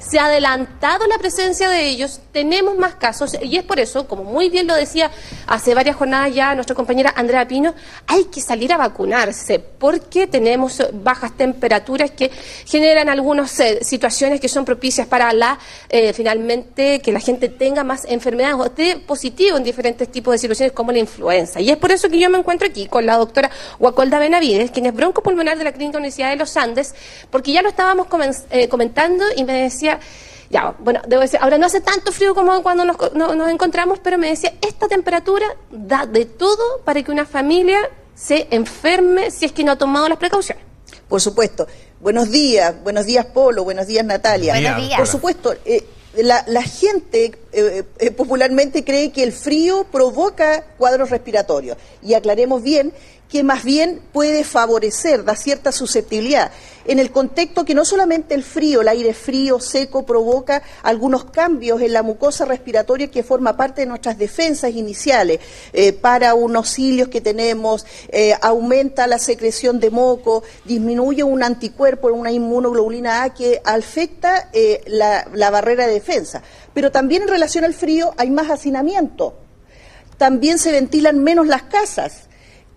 se ha adelantado la presencia de ellos, tenemos más casos y es por eso, como muy bien lo decía hace varias jornadas ya nuestra compañera Andrea Pino, hay que salir a vacunarse porque tenemos bajas temperaturas que generan algunas eh, situaciones que son propicias para la eh, finalmente que la gente tenga más enfermedades o esté positivo en diferentes tipos de situaciones como la influenza. Y es por eso que yo me encuentro aquí con la doctora Guacolda Benavides, quien es broncopulmonar de la Clínica Universidad de los Andes, porque ya lo estábamos eh, comentando y me decía, ya, bueno, debo decir, ahora no hace tanto frío como cuando nos, nos encontramos, pero me decía, esta temperatura da de todo para que una familia se enferme si es que no ha tomado las precauciones. Por supuesto. Buenos días, buenos días Polo, buenos días Natalia. Buenos días. Por supuesto, eh, la, la, gente eh, eh, popularmente cree que el frío provoca cuadros respiratorios. Y aclaremos bien que más bien puede favorecer, da cierta susceptibilidad, en el contexto que no solamente el frío, el aire frío, seco, provoca algunos cambios en la mucosa respiratoria que forma parte de nuestras defensas iniciales, eh, para unos cilios que tenemos, aumenta la secreción de moco, disminuye un anticuerpo, una inmunoglobulina A que afecta la, la barrera de defensa. Pero también en relación al frío hay más hacinamiento, también se ventilan menos las casas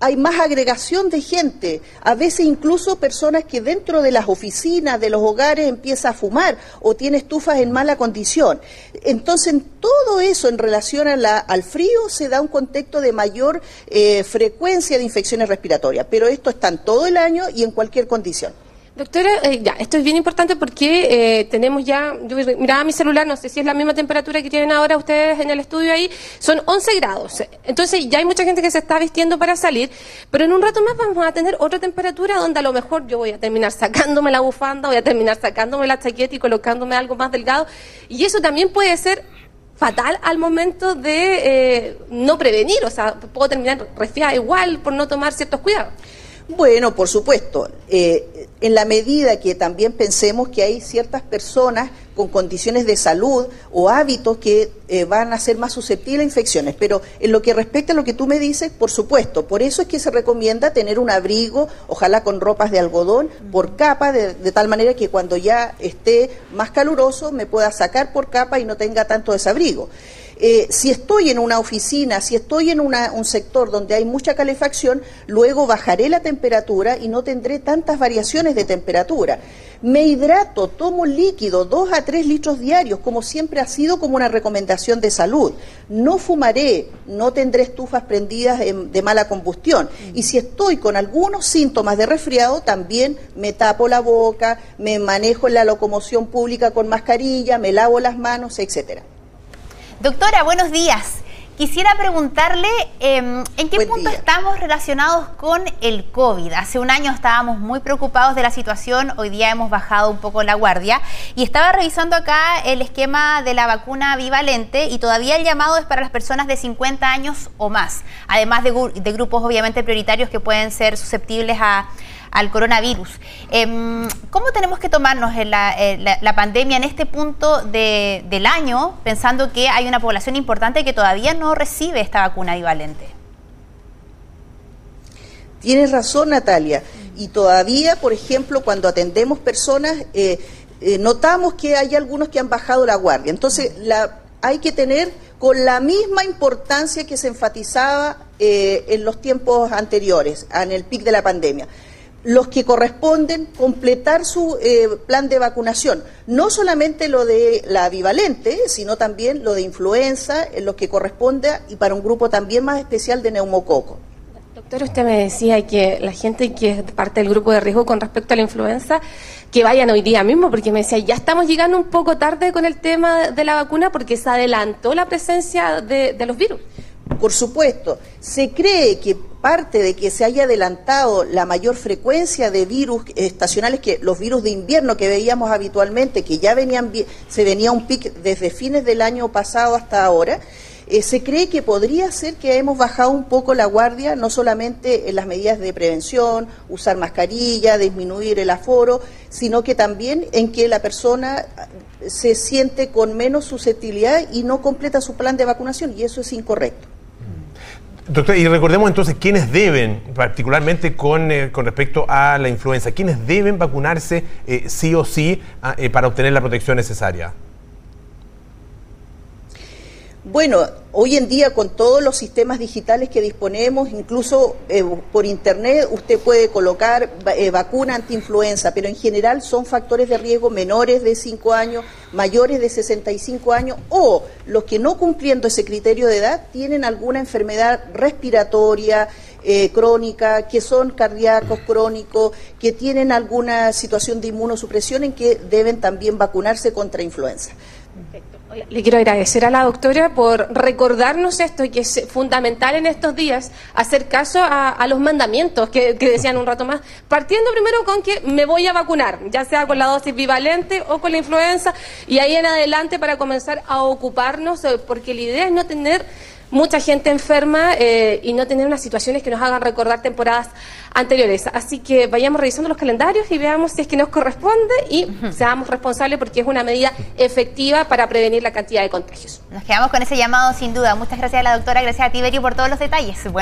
hay más agregación de gente, a veces incluso personas que dentro de las oficinas, de los hogares, empieza a fumar o tiene estufas en mala condición. Entonces, todo eso en relación al frío se da un contexto de mayor eh, frecuencia de infecciones respiratorias, pero esto está en todo el año y en cualquier condición. Doctora, eh, ya, esto es bien importante porque eh, tenemos ya, yo miraba mi celular, no sé si es la misma temperatura que tienen ahora ustedes en el estudio ahí, son 11 grados. Entonces ya hay mucha gente que se está vistiendo para salir, pero en un rato más vamos a tener otra temperatura donde a lo mejor yo voy a terminar sacándome la bufanda, voy a terminar sacándome la chaqueta y colocándome algo más delgado. Y eso también puede ser fatal al momento de eh, no prevenir, o sea, puedo terminar resfriada igual por no tomar ciertos cuidados. Bueno, por supuesto, eh, en la medida que también pensemos que hay ciertas personas con condiciones de salud o hábitos que eh, van a ser más susceptibles a infecciones. Pero en lo que respecta a lo que tú me dices, por supuesto, por eso es que se recomienda tener un abrigo, ojalá con ropas de algodón, por capa, de, de tal manera que cuando ya esté más caluroso me pueda sacar por capa y no tenga tanto desabrigo. Eh, si estoy en una oficina, si estoy en un sector donde hay mucha calefacción, luego bajaré la temperatura y no tendré tantas variaciones de temperatura. Me hidrato, tomo líquido, 2 a 3 litros diarios, como siempre ha sido como una recomendación de salud. No fumaré, no tendré estufas prendidas de mala combustión. Y si estoy con algunos síntomas de resfriado, también me tapo la boca, me manejo en la locomoción pública con mascarilla, me lavo las manos, etcétera. Doctora, buenos días. Quisiera preguntarle em, en qué punto estamos relacionados con el COVID. Hace un año estábamos muy preocupados de la situación, hoy día hemos bajado un poco la guardia y estaba revisando acá el esquema de la vacuna bivalente y todavía el llamado es para las personas de 50 años o más, además de, de grupos obviamente prioritarios que pueden ser susceptibles a al coronavirus. Em, ¿Cómo tenemos que tomarnos la, la, pandemia en este punto de, del año, pensando que hay una población importante que todavía no recibe esta vacuna bivalente? Tienes razón, Natalia. Y todavía, por ejemplo, cuando atendemos personas, eh, eh, notamos que hay algunos que han bajado la guardia. Entonces, la, hay que tener con la misma importancia que se enfatizaba eh, en los tiempos anteriores, en el pic de la pandemia los que corresponden completar su eh, plan de vacunación. No solamente lo de la bivalente, sino también lo de influenza, en lo que corresponde y para un grupo también más especial de neumococo. Doctor, usted me decía que la gente que es parte del grupo de riesgo con respecto a la influenza, que vayan hoy día mismo, porque me decía, ya estamos llegando un poco tarde con el tema de la vacuna porque se adelantó la presencia de, de los virus. Por supuesto, se cree que parte de que se haya adelantado la mayor frecuencia de virus estacionales que los virus de invierno que veíamos habitualmente, que ya venían se venía un pic desde fines del año pasado hasta ahora. Eh, se cree que podría ser que hemos bajado un poco la guardia, no solamente en las medidas de prevención, usar mascarilla, disminuir el aforo, sino que también en que la persona se siente con menos susceptibilidad y no completa su plan de vacunación, y eso es incorrecto. Doctor, y recordemos entonces quiénes deben, particularmente con, eh, con respecto a la influenza, quiénes deben vacunarse eh, sí o sí ah, para obtener la protección necesaria. Bueno, hoy en día con todos los sistemas digitales que disponemos, incluso eh, por internet usted puede colocar eh, vacuna antiinfluenza, pero en general son factores de riesgo menores de 5 años, mayores de 65 años o los que no cumpliendo ese criterio de edad tienen alguna enfermedad respiratoria, eh, crónica, que son cardíacos crónicos, que tienen alguna situación de inmunosupresión en que deben también vacunarse contra influenza. Le quiero agradecer a la doctora por recordarnos esto y que es fundamental en estos días hacer caso a, los mandamientos que, decían un rato más, partiendo primero con que me voy a vacunar, ya sea con la dosis bivalente o con la influenza, y ahí en adelante para comenzar a ocuparnos, eh, porque la idea es no tener mucha gente enferma eh, y no tener unas situaciones que nos hagan recordar temporadas anteriores. Así que vayamos revisando los calendarios y veamos si es que nos corresponde y seamos responsables porque es una medida efectiva para prevenir la cantidad de contagios. Nos quedamos con ese llamado sin duda. Muchas gracias a la doctora, gracias a Tiberio por todos los detalles. Buenos